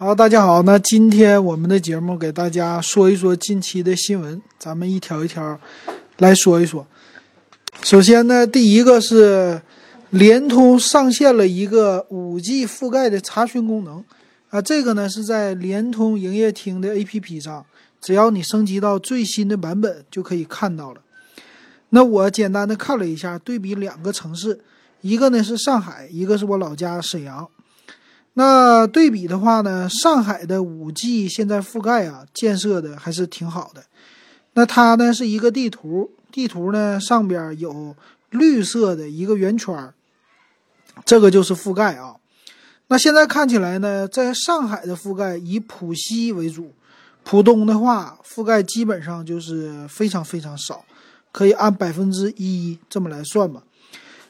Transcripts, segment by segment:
好，大家好，那今天我们的节目给大家说一说近期的新闻，咱们一条一条来说一说。首先呢，第一个是联通上线了一个五 G 覆盖的查询功能啊，这个呢是在联通营业厅的 APP 上，只要你升级到最新的版本就可以看到了。那我简单的看了一下，对比两个城市，一个呢是上海，一个是我老家沈阳。那对比的话呢，上海的五 G 现在覆盖啊，建设的还是挺好的。那它呢是一个地图，地图呢上边有绿色的一个圆圈，这个就是覆盖啊。那现在看起来呢，在上海的覆盖以浦西为主，浦东的话覆盖基本上就是非常非常少，可以按百分之一这么来算吧。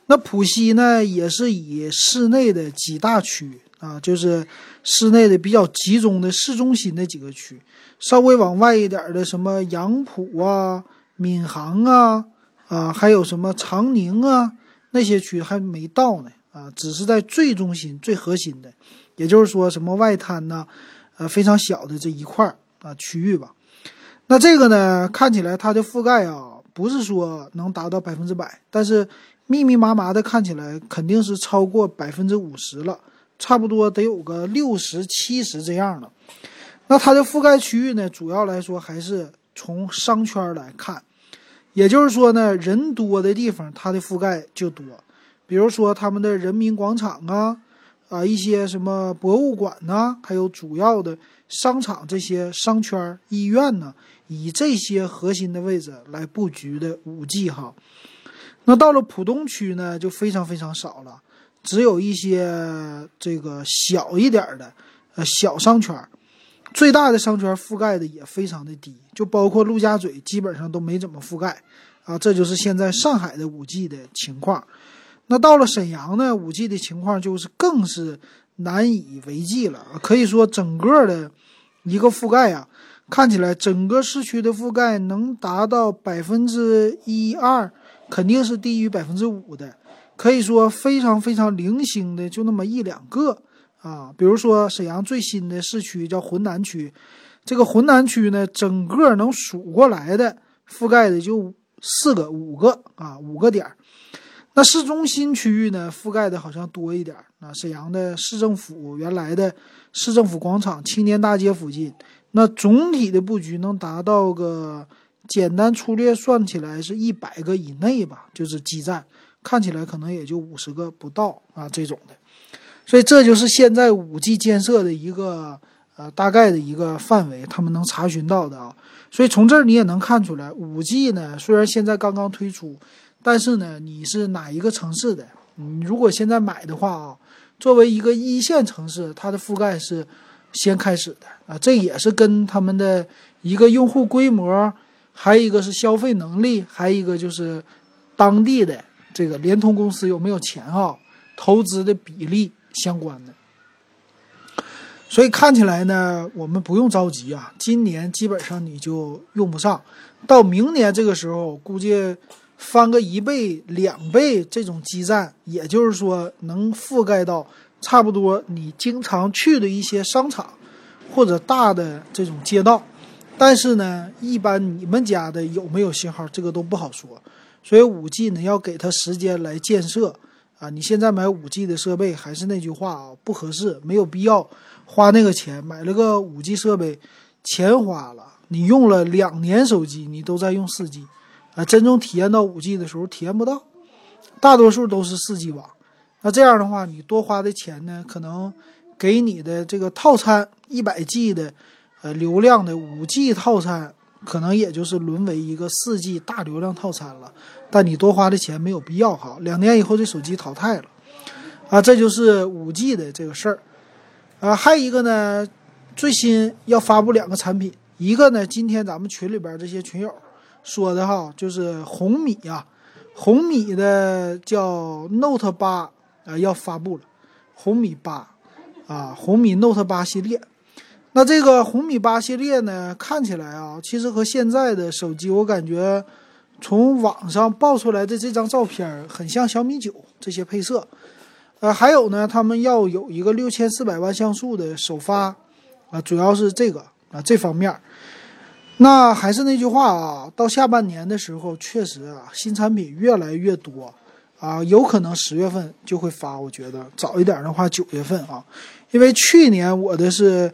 那浦西呢，也是以市内的几大区。啊，就是市内的比较集中的市中心那几个区，稍微往外一点的什么杨浦啊、闵行啊，啊，还有什么长宁啊，那些区还没到呢。啊，只是在最中心、最核心的，也就是说什么外滩呐，呃，非常小的这一块啊区域吧。那这个呢，看起来它的覆盖啊，不是说能达到百分之百，但是密密麻麻的看起来肯定是超过百分之五十了。差不多得有个六十七十这样的，那它的覆盖区域呢，主要来说还是从商圈来看，也就是说呢，人多的地方它的覆盖就多，比如说他们的人民广场啊，啊一些什么博物馆呐，还有主要的商场这些商圈、医院呢，以这些核心的位置来布局的五 G 哈，那到了浦东区呢，就非常非常少了。只有一些这个小一点的，呃，小商圈，最大的商圈覆盖的也非常的低，就包括陆家嘴，基本上都没怎么覆盖，啊，这就是现在上海的五 G 的情况。那到了沈阳呢，五 G 的情况就是更是难以为继了，可以说整个的一个覆盖啊，看起来整个市区的覆盖能达到百分之一二，肯定是低于百分之五的。可以说非常非常零星的，就那么一两个啊。比如说沈阳最新的市区叫浑南区，这个浑南区呢，整个能数过来的覆盖的就四个、五个啊，五个点。那市中心区域呢，覆盖的好像多一点啊。沈阳的市政府原来的市政府广场、青年大街附近，那总体的布局能达到个简单粗略算起来是一百个以内吧，就是基站。看起来可能也就五十个不到啊，这种的，所以这就是现在五 G 建设的一个呃大概的一个范围，他们能查询到的啊。所以从这儿你也能看出来，五 G 呢虽然现在刚刚推出，但是呢你是哪一个城市的，你如果现在买的话啊，作为一个一线城市，它的覆盖是先开始的啊，这也是跟他们的一个用户规模，还有一个是消费能力，还有一个就是当地的。这个联通公司有没有钱啊？投资的比例相关的，所以看起来呢，我们不用着急啊。今年基本上你就用不上，到明年这个时候，估计翻个一倍、两倍这种基站，也就是说能覆盖到差不多你经常去的一些商场或者大的这种街道。但是呢，一般你们家的有没有信号，这个都不好说。所以五 G 呢，要给它时间来建设啊！你现在买五 G 的设备，还是那句话啊，不合适，没有必要花那个钱买了个五 G 设备，钱花了，你用了两年手机，你都在用四 G，啊，真正体验到五 G 的时候体验不到，大多数都是四 G 网。那这样的话，你多花的钱呢，可能给你的这个套餐一百 G 的呃流量的五 G 套餐。可能也就是沦为一个四 G 大流量套餐了，但你多花的钱没有必要哈。两年以后这手机淘汰了，啊，这就是五 G 的这个事儿，啊，还有一个呢，最新要发布两个产品，一个呢，今天咱们群里边这些群友说的哈，就是红米呀，红米的叫 Note 八啊要发布了，红米八，啊，红米 Note 八系列。那这个红米八系列呢，看起来啊，其实和现在的手机，我感觉从网上爆出来的这张照片很像小米九这些配色。呃，还有呢，他们要有一个六千四百万像素的首发，啊，主要是这个啊这方面。那还是那句话啊，到下半年的时候，确实啊，新产品越来越多啊，有可能十月份就会发，我觉得早一点的话九月份啊，因为去年我的是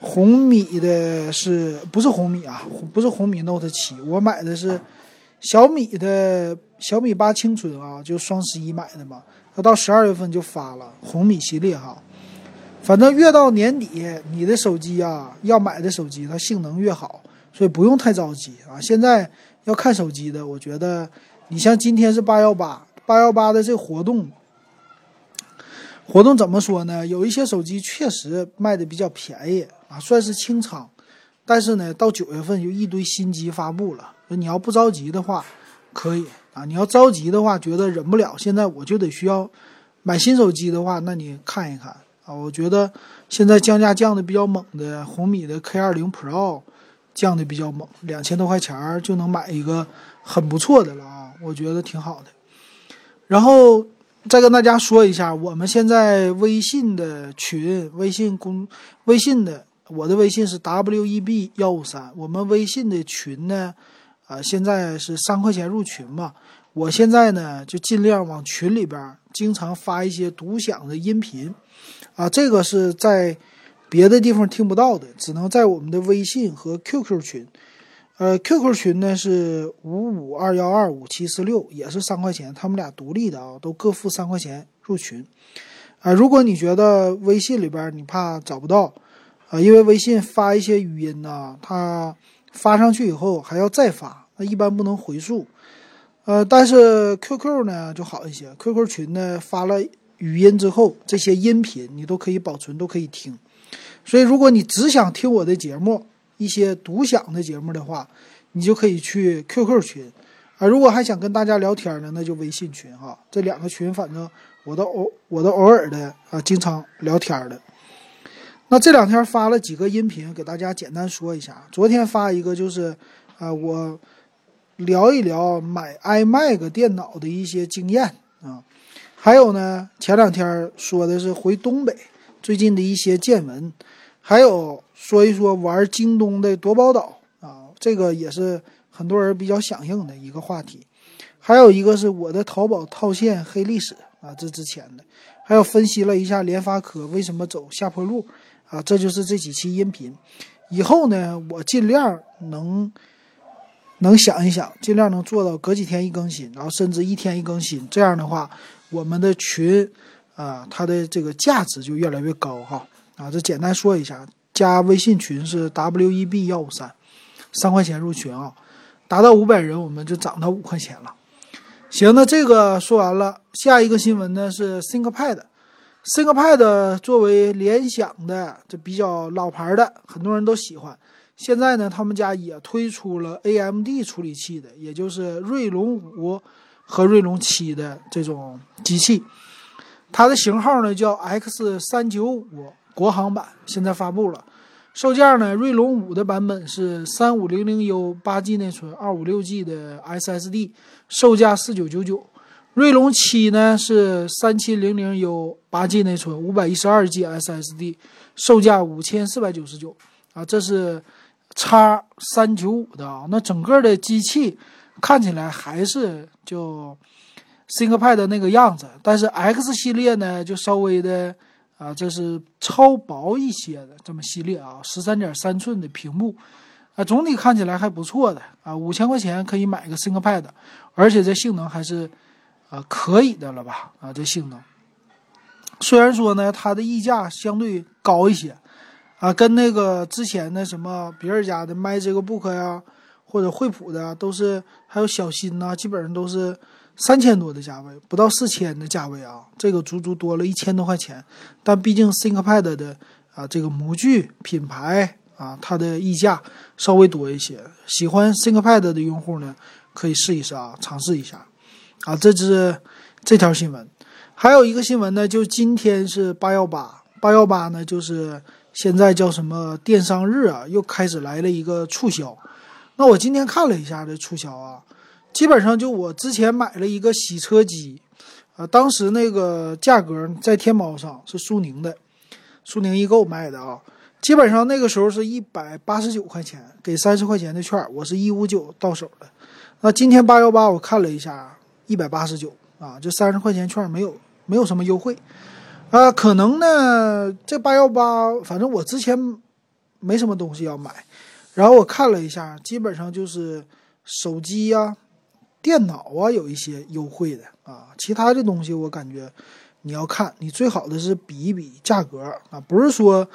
红米的，是不是红米啊？不是红米 Note 七，我买的是小米的小米八青春啊，就双十一买的嘛。它到十二月份就发了红米系列哈，反正越到年底，你的手机啊，要买的手机它性能越好，所以不用太着急啊。现在要看手机的，我觉得你像今天是八幺八，八幺八的这活动，活动怎么说呢？有一些手机确实卖的比较便宜啊，算是清仓，但是呢，到九月份就一堆新机发布了，你要不着急的话，可以。啊，你要着急的话，觉得忍不了，现在我就得需要买新手机的话，那你看一看啊。我觉得现在降价降的比较猛的红米的 K 二零 Pro 降的比较猛，两千多块钱就能买一个很不错的了啊，我觉得挺好的。然后再跟大家说一下，我们现在微信的群，微信公微信的，我的微信是 W E B 幺五三，我们微信的群呢。啊，现在是三块钱入群嘛？我现在呢就尽量往群里边经常发一些独享的音频，啊，这个是在别的地方听不到的，只能在我们的微信和 QQ 群。呃，QQ 群呢是五五二幺二五七四六，也是三块钱，他们俩独立的啊，都各付三块钱入群。啊，如果你觉得微信里边你怕找不到，啊，因为微信发一些语音呢，它。发上去以后还要再发，那一般不能回溯，呃，但是 QQ 呢就好一些，QQ 群呢发了语音之后，这些音频你都可以保存，都可以听。所以如果你只想听我的节目，一些独享的节目的话，你就可以去 QQ 群，啊，如果还想跟大家聊天呢，那就微信群哈，这两个群反正我都偶我都偶尔的啊，经常聊天的。那这两天发了几个音频，给大家简单说一下。昨天发一个就是，啊，我聊一聊买 iMac 电脑的一些经验啊。还有呢，前两天说的是回东北最近的一些见闻，还有说一说玩京东的夺宝岛啊，这个也是很多人比较响应的一个话题。还有一个是我的淘宝套现黑历史啊，这之前的，还有分析了一下联发科为什么走下坡路。啊，这就是这几期音频，以后呢，我尽量能能想一想，尽量能做到隔几天一更新，然后甚至一天一更新。这样的话，我们的群啊，它的这个价值就越来越高哈。啊，这简单说一下，加微信群是 W E B 幺五三，三块钱入群啊，达到五百人我们就涨到五块钱了。行，那这个说完了，下一个新闻呢是 ThinkPad。ThinkPad 作为联想的这比较老牌的，很多人都喜欢。现在呢，他们家也推出了 AMD 处理器的，也就是锐龙五和锐龙七的这种机器。它的型号呢叫 X 三九五国行版，现在发布了。售价呢，锐龙五的版本是三五零零 U 八 G 内存，二五六 G 的 SSD，售价四九九九。锐龙七呢是三七零零 U 八 G 内存，五百一十二 G SSD，售价五千四百九十九啊，这是叉三九五的啊。那整个的机器看起来还是就 ThinkPad 那个样子，但是 X 系列呢就稍微的啊，这是超薄一些的这么系列啊，十三点三寸的屏幕啊，总体看起来还不错的啊，五千块钱可以买个 ThinkPad，而且这性能还是。啊，可以的了吧？啊，这性能，虽然说呢，它的溢价相对高一些，啊，跟那个之前的什么别人家的 MacBook 呀，或者惠普的，都是还有小新呐，基本上都是三千多的价位，不到四千的价位啊，这个足足多了一千多块钱。但毕竟 ThinkPad 的啊，这个模具品牌啊，它的溢价稍微多一些。喜欢 ThinkPad 的用户呢，可以试一试啊，尝试一下。啊，这是这条新闻，还有一个新闻呢，就今天是八幺八，八幺八呢，就是现在叫什么电商日啊，又开始来了一个促销。那我今天看了一下这促销啊，基本上就我之前买了一个洗车机，啊，当时那个价格在天猫上是苏宁的，苏宁易购卖的啊，基本上那个时候是一百八十九块钱，给三十块钱的券，我是一五九到手的。那今天八幺八我看了一下，一百八十九啊，这三十块钱券没有没有什么优惠啊。可能呢，这八幺八，反正我之前没什么东西要买，然后我看了一下，基本上就是手机呀、电脑啊有一些优惠的啊，其他的东西我感觉你要看，你最好的是比一比价格啊，不是说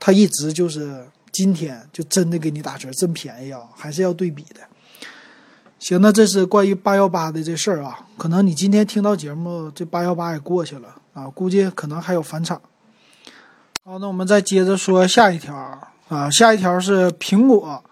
它一直就是今天就真的给你打折，真便宜啊，还是要对比的。行，那这是关于八幺八的这事儿啊，可能你今天听到节目，这八幺八也过去了啊，估计可能还有返场。好，那我们再接着说下一条啊，下一条是苹果，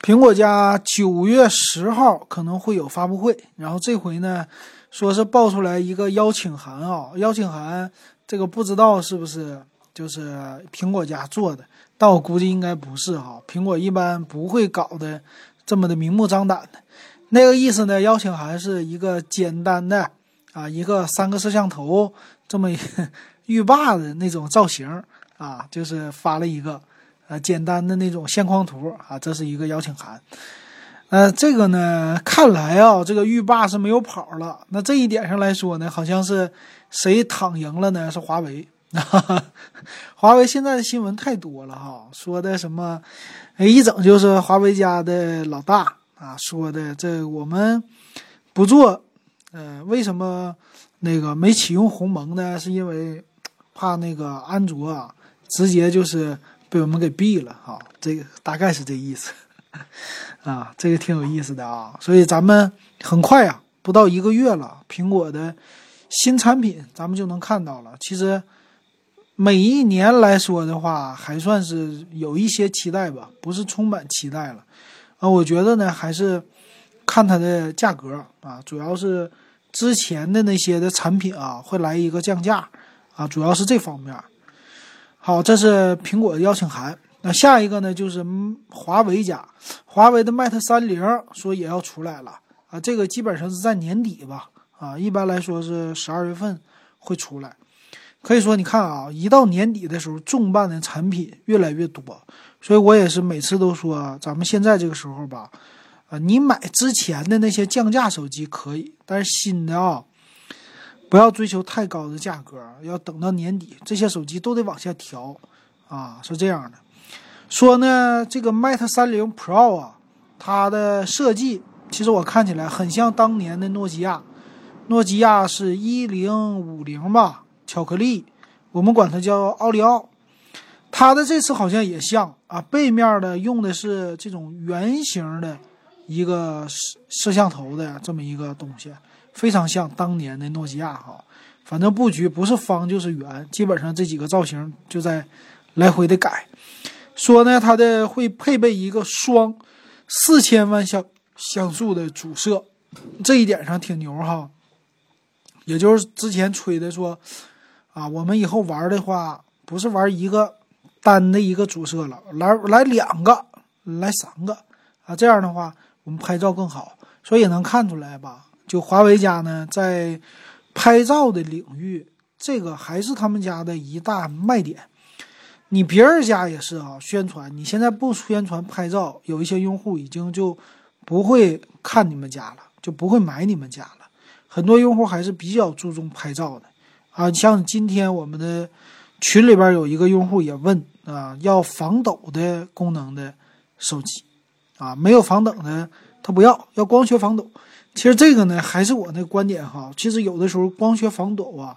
苹果家九月十号可能会有发布会，然后这回呢，说是爆出来一个邀请函啊，邀请函这个不知道是不是就是苹果家做的，但我估计应该不是哈，苹果一般不会搞的这么的明目张胆的。那个意思呢？邀请函是一个简单的啊，一个三个摄像头这么一个浴霸的那种造型啊，就是发了一个呃简单的那种线框图啊，这是一个邀请函。呃，这个呢，看来啊，这个浴霸是没有跑了。那这一点上来说呢，好像是谁躺赢了呢？是华为。华为现在的新闻太多了哈，说的什么，哎，一整就是华为家的老大。啊，说的这我们不做，呃，为什么那个没启用鸿蒙呢？是因为怕那个安卓啊，直接就是被我们给毙了哈。这个大概是这意思 啊，这个挺有意思的啊。所以咱们很快啊，不到一个月了，苹果的新产品咱们就能看到了。其实每一年来说的话，还算是有一些期待吧，不是充满期待了。啊，我觉得呢，还是看它的价格啊，主要是之前的那些的产品啊，会来一个降价啊，主要是这方面。好，这是苹果的邀请函。那下一个呢，就是华为家，华为的 Mate 三零说也要出来了啊，这个基本上是在年底吧啊，一般来说是十二月份会出来。可以说，你看啊，一到年底的时候，重磅的产品越来越多。所以我也是每次都说，咱们现在这个时候吧，啊，你买之前的那些降价手机可以，但是新的啊，不要追求太高的价格，要等到年底，这些手机都得往下调，啊，是这样的。说呢，这个 Mate 三零 Pro 啊，它的设计其实我看起来很像当年的诺基亚，诺基亚是一零五零吧，巧克力，我们管它叫奥利奥。它的这次好像也像啊，背面的用的是这种圆形的一个摄摄像头的这么一个东西，非常像当年的诺基亚哈。反正布局不是方就是圆，基本上这几个造型就在来回的改。说呢，它的会配备一个双四千万像像素的主摄，这一点上挺牛哈。也就是之前吹的说啊，我们以后玩的话不是玩一个。单的一个主摄了，来来两个，来三个啊，这样的话我们拍照更好，所以也能看出来吧？就华为家呢，在拍照的领域，这个还是他们家的一大卖点。你别人家也是啊，宣传你现在不宣传拍照，有一些用户已经就不会看你们家了，就不会买你们家了。很多用户还是比较注重拍照的啊，像今天我们的群里边有一个用户也问。啊，要防抖的功能的手机，啊，没有防抖的他不要，要光学防抖。其实这个呢，还是我那观点哈。其实有的时候光学防抖啊，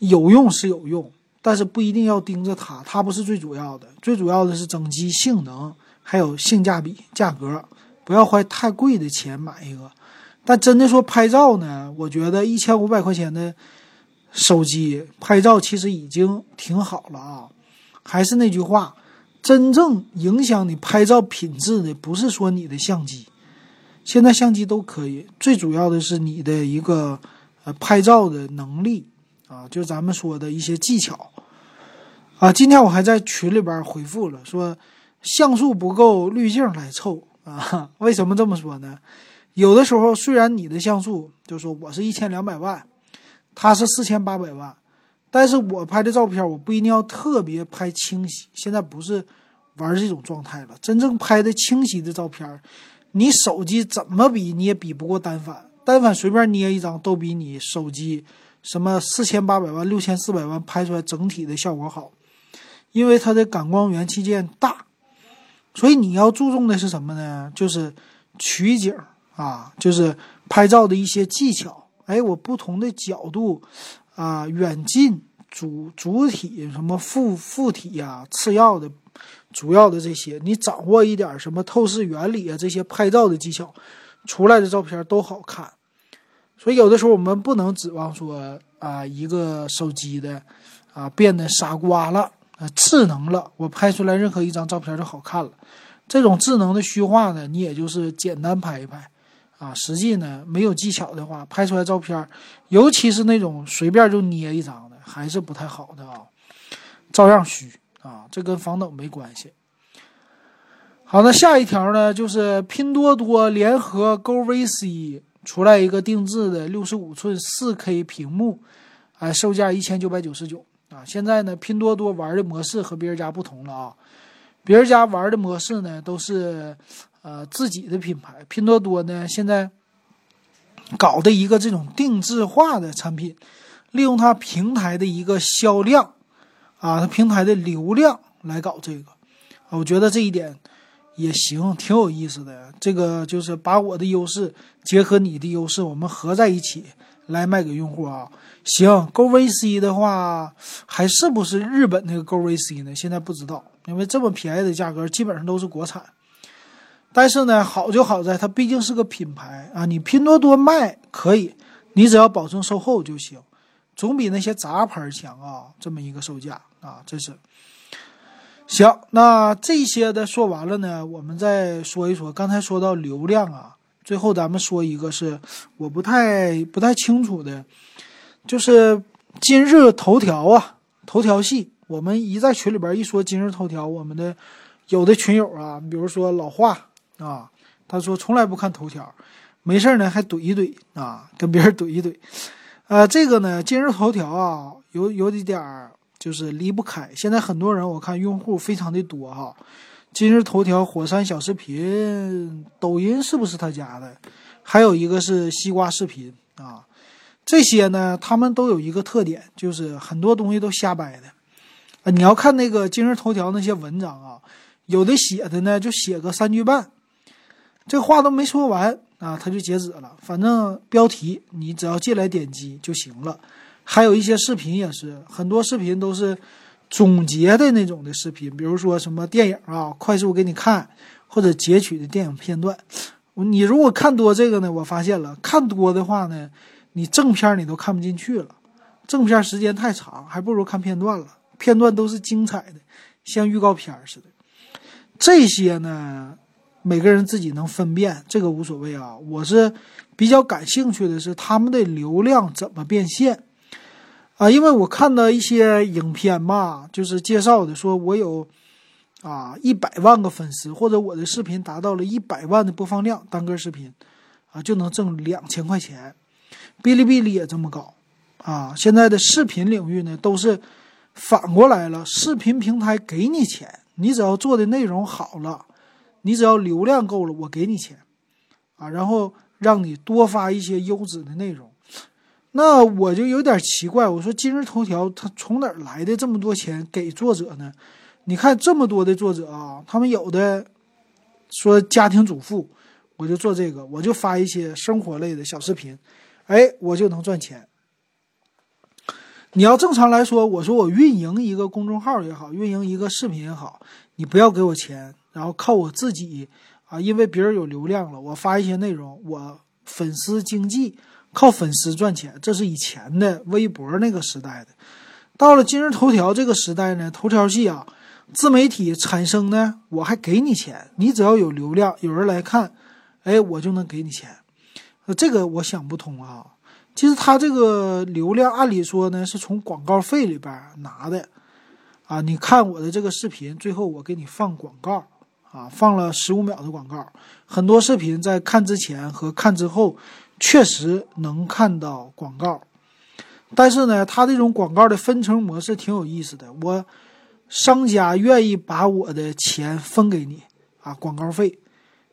有用是有用，但是不一定要盯着它，它不是最主要的。最主要的是整机性能，还有性价比、价格，不要花太贵的钱买一个。但真的说拍照呢，我觉得一千五百块钱的手机拍照其实已经挺好了啊。还是那句话，真正影响你拍照品质的，不是说你的相机，现在相机都可以，最主要的是你的一个呃拍照的能力啊，就咱们说的一些技巧啊。今天我还在群里边回复了，说像素不够，滤镜来凑啊。为什么这么说呢？有的时候虽然你的像素，就说我是一千两百万，它是四千八百万。但是我拍的照片，我不一定要特别拍清晰。现在不是玩这种状态了，真正拍的清晰的照片，你手机怎么比你也比不过单反，单反随便捏一张都比你手机什么四千八百万、六千四百万拍出来整体的效果好，因为它的感光元器件大，所以你要注重的是什么呢？就是取景啊，就是拍照的一些技巧。哎，我不同的角度，啊，远近主主体什么副副体呀，次要的、主要的这些，你掌握一点什么透视原理啊，这些拍照的技巧，出来的照片都好看。所以有的时候我们不能指望说啊，一个手机的啊变得傻瓜了啊，智能了，我拍出来任何一张照片就好看了。这种智能的虚化呢，你也就是简单拍一拍。啊，实际呢没有技巧的话，拍出来照片，尤其是那种随便就捏一张的，还是不太好的啊，照样虚啊，这跟防抖没关系。好，那下一条呢，就是拼多多联合 GoVC 出来一个定制的六十五寸四 K 屏幕，哎，售价一千九百九十九啊。现在呢，拼多多玩的模式和别人家不同了啊，别人家玩的模式呢都是。呃，自己的品牌拼多多呢，现在搞的一个这种定制化的产品，利用它平台的一个销量，啊，它平台的流量来搞这个，我觉得这一点也行，挺有意思的。这个就是把我的优势结合你的优势，我们合在一起来卖给用户啊。行，GoVC 的话，还是不是日本那个 GoVC 呢？现在不知道，因为这么便宜的价格，基本上都是国产。但是呢，好就好在它毕竟是个品牌啊，你拼多多卖可以，你只要保证售后就行，总比那些杂牌强啊。这么一个售价啊，这是行。那这些的说完了呢，我们再说一说。刚才说到流量啊，最后咱们说一个是我不太不太清楚的，就是今日头条啊，头条系。我们一在群里边一说今日头条，我们的有的群友啊，比如说老华。啊，他说从来不看头条，没事呢还怼一怼啊，跟别人怼一怼。呃，这个呢，今日头条啊，有有一点就是离不开。现在很多人我看用户非常的多哈。今日头条、火山小视频、抖音是不是他家的？还有一个是西瓜视频啊。这些呢，他们都有一个特点，就是很多东西都瞎掰的。啊，你要看那个今日头条那些文章啊，有的写的呢就写个三句半。这话都没说完啊，他就截止了。反正标题你只要进来点击就行了。还有一些视频也是，很多视频都是总结的那种的视频，比如说什么电影啊，快速给你看，或者截取的电影片段。你如果看多这个呢，我发现了，看多的话呢，你正片你都看不进去了，正片时间太长，还不如看片段了。片段都是精彩的，像预告片似的。这些呢？每个人自己能分辨，这个无所谓啊。我是比较感兴趣的是他们的流量怎么变现啊，因为我看到一些影片吧，就是介绍的，说我有啊一百万个粉丝，或者我的视频达到了一百万的播放量，单个视频啊就能挣两千块钱。哔哩哔哩也这么搞啊。现在的视频领域呢，都是反过来了，视频平台给你钱，你只要做的内容好了。你只要流量够了，我给你钱，啊，然后让你多发一些优质的内容。那我就有点奇怪，我说今日头条它从哪儿来的这么多钱给作者呢？你看这么多的作者啊，他们有的说家庭主妇，我就做这个，我就发一些生活类的小视频，哎，我就能赚钱。你要正常来说，我说我运营一个公众号也好，运营一个视频也好，你不要给我钱。然后靠我自己啊，因为别人有流量了，我发一些内容，我粉丝经济靠粉丝赚钱，这是以前的微博那个时代的。到了今日头条这个时代呢，头条系啊，自媒体产生呢，我还给你钱，你只要有流量，有人来看，哎，我就能给你钱。这个我想不通啊。其实他这个流量，按理说呢，是从广告费里边拿的啊。你看我的这个视频，最后我给你放广告。啊，放了十五秒的广告，很多视频在看之前和看之后，确实能看到广告。但是呢，它这种广告的分成模式挺有意思的。我商家愿意把我的钱分给你啊，广告费，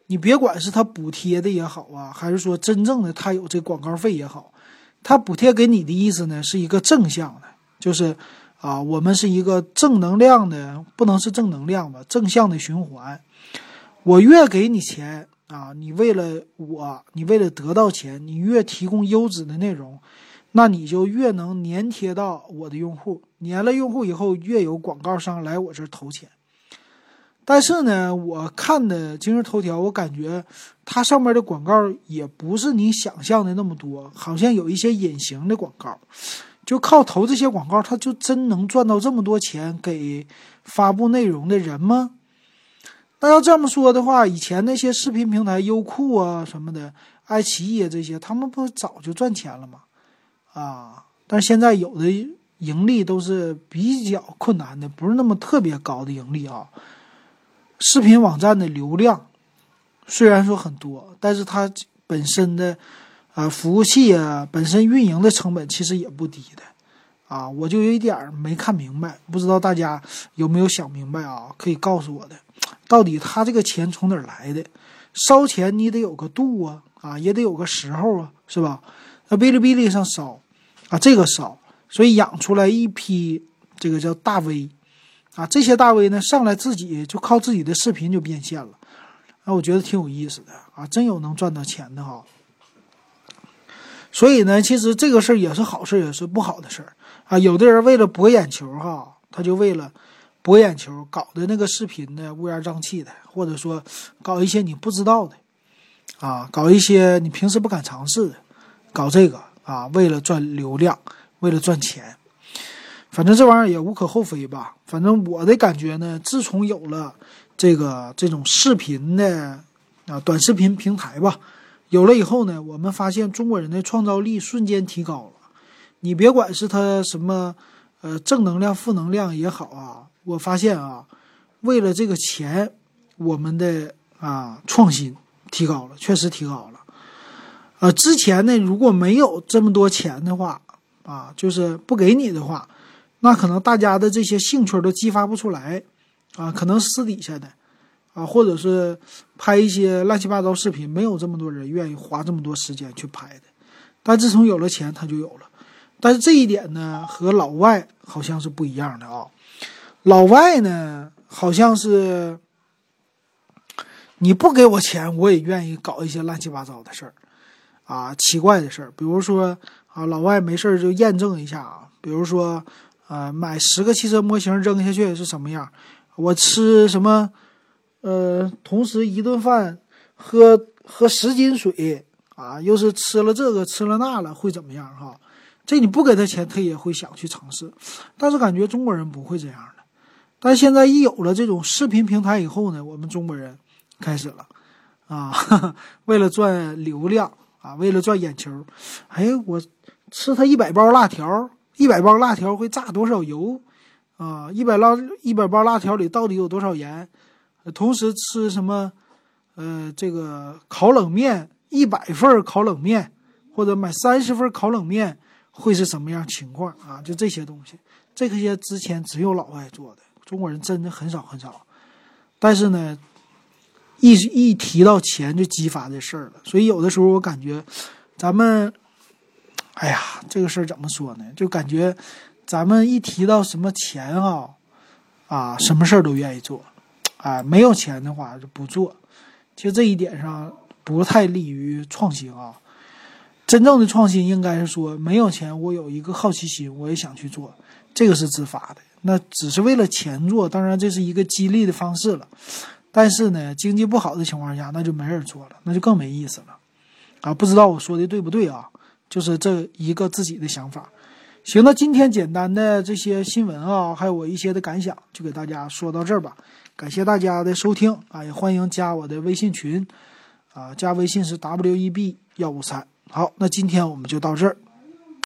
你别管是他补贴的也好啊，还是说真正的他有这广告费也好，他补贴给你的意思呢，是一个正向的，就是啊，我们是一个正能量的，不能是正能量吧，正向的循环。我越给你钱啊，你为了我，你为了得到钱，你越提供优质的内容。那你就越能粘贴到我的用户，粘了用户以后，越有广告商来我这儿投钱。但是呢，我看的今日头条，我感觉它上面的广告也不是你想象的那么多，好像有一些隐形的广告。就靠投这些广告，他就真能赚到这么多钱给发布内容的人吗？那要这么说的话，以前那些视频平台，优酷啊什么的，爱奇艺啊这些，他们不早就赚钱了吗？啊，但是现在有的盈利都是比较困难的，不是那么特别高的盈利啊。视频网站的流量虽然说很多，但是它本身的啊服务器啊本身运营的成本其实也不低的啊。我就有一点没看明白，不知道大家有没有想明白啊？可以告诉我的，到底他这个钱从哪儿来的？烧钱你得有个度啊，啊也得有个时候啊，是吧？那哔哩哔哩上烧。啊，这个烧，所以养出来一批这个叫大 V，啊，这些大 V 呢上来自己就靠自己的视频就变现了，啊，我觉得挺有意思的啊，真有能赚到钱的哈。所以呢，其实这个事儿也是好事，也是不好的事儿啊。有的人为了博眼球哈，他就为了博眼球，搞的那个视频呢乌烟瘴气的，或者说搞一些你不知道的，啊，搞一些你平时不敢尝试的，搞这个。啊，为了赚流量，为了赚钱，反正这玩意儿也无可厚非吧。反正我的感觉呢，自从有了这个这种视频的啊短视频平台吧，有了以后呢，我们发现中国人的创造力瞬间提高了。你别管是他什么呃正能量、负能量也好啊，我发现啊，为了这个钱，我们的啊创新提高了，确实提高了。呃，之前呢，如果没有这么多钱的话，啊，就是不给你的话，那可能大家的这些兴趣都激发不出来，啊，可能私底下的，啊，或者是拍一些乱七八糟视频，没有这么多人愿意花这么多时间去拍的。但自从有了钱，他就有了。但是这一点呢，和老外好像是不一样的啊。老外呢，好像是你不给我钱，我也愿意搞一些乱七八糟的事儿。啊，奇怪的事儿，比如说啊，老外没事儿就验证一下啊，比如说，呃，买十个汽车模型扔下去是什么样？我吃什么？呃，同时一顿饭喝喝十斤水啊，又是吃了这个吃了那了会怎么样？哈，这你不给他钱，他也会想去尝试。但是感觉中国人不会这样的。但现在一有了这种视频平台以后呢，我们中国人开始了啊，为了赚流量。啊，为了赚眼球，哎，我吃他一百包辣条，一百包辣条会炸多少油？啊，一百辣一百包辣条里到底有多少盐？同时吃什么？呃，这个烤冷面，一百份烤冷面，或者买三十份烤冷面，会是什么样情况啊？就这些东西，这些之前只有老外做的，中国人真的很少很少。但是呢。一一提到钱就激发这事儿了，所以有的时候我感觉，咱们，哎呀，这个事儿怎么说呢？就感觉，咱们一提到什么钱哈，啊，什么事儿都愿意做，啊，没有钱的话就不做。其实这一点上不太利于创新啊。真正的创新应该是说，没有钱，我有一个好奇心，我也想去做，这个是自发的。那只是为了钱做，当然这是一个激励的方式了。但是呢，经济不好的情况下，那就没人做了，那就更没意思了，啊，不知道我说的对不对啊？就是这一个自己的想法。行，那今天简单的这些新闻啊，还有我一些的感想，就给大家说到这儿吧。感谢大家的收听啊，也欢迎加我的微信群，啊，加微信是 w e b 幺五三。好，那今天我们就到这儿。